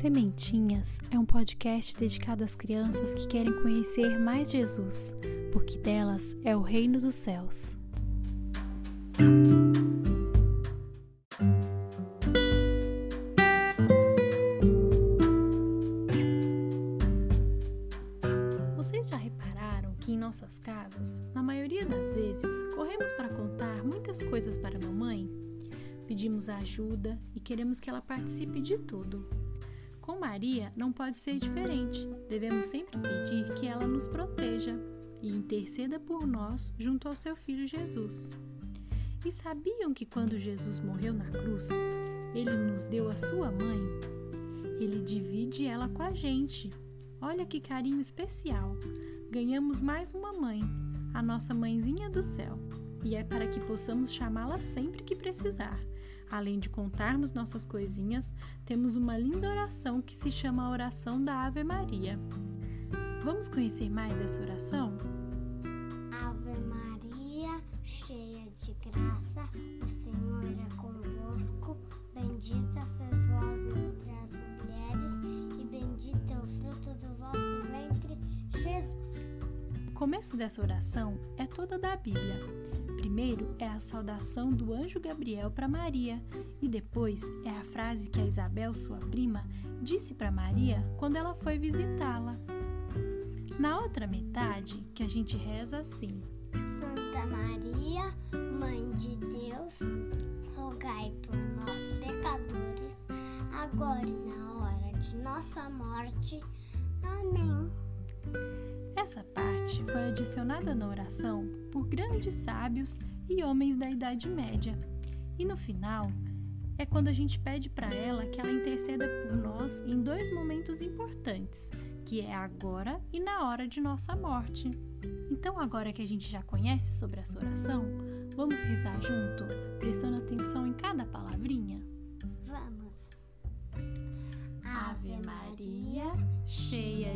Sementinhas é um podcast dedicado às crianças que querem conhecer mais Jesus, porque delas é o reino dos céus. Vocês já repararam que em nossas casas, na maioria das vezes, corremos para contar muitas coisas para a mamãe? Pedimos ajuda e queremos que ela participe de tudo. Com Maria não pode ser diferente. Devemos sempre pedir que ela nos proteja e interceda por nós junto ao seu filho Jesus. E sabiam que quando Jesus morreu na cruz, ele nos deu a sua mãe? Ele divide ela com a gente. Olha que carinho especial! Ganhamos mais uma mãe, a nossa mãezinha do céu, e é para que possamos chamá-la sempre que precisar. Além de contarmos nossas coisinhas, temos uma linda oração que se chama a oração da Ave Maria. Vamos conhecer mais essa oração? Ave Maria, cheia de graça, o Senhor é convosco. Bendita sois vós entre as mulheres, e bendito é o fruto do vosso ventre, Jesus. O começo dessa oração é toda da Bíblia Primeiro é a saudação do anjo Gabriel para Maria, e depois é a frase que a Isabel, sua prima, disse para Maria quando ela foi visitá-la. Na outra metade, que a gente reza assim: Santa Maria, Mãe de Deus, rogai por nós, pecadores, agora e na hora de nossa morte. Amém. Essa parte foi adicionada na oração por grandes sábios e homens da Idade Média. E no final, é quando a gente pede para ela que ela interceda por nós em dois momentos importantes, que é agora e na hora de nossa morte. Então, agora que a gente já conhece sobre essa oração, vamos rezar junto, prestando atenção em cada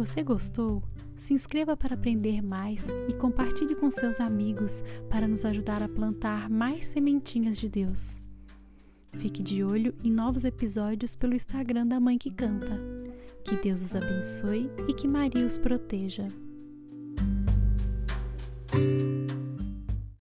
Você gostou, se inscreva para aprender mais e compartilhe com seus amigos para nos ajudar a plantar mais sementinhas de Deus. Fique de olho em novos episódios pelo Instagram da Mãe que Canta. Que Deus os abençoe e que Maria os proteja.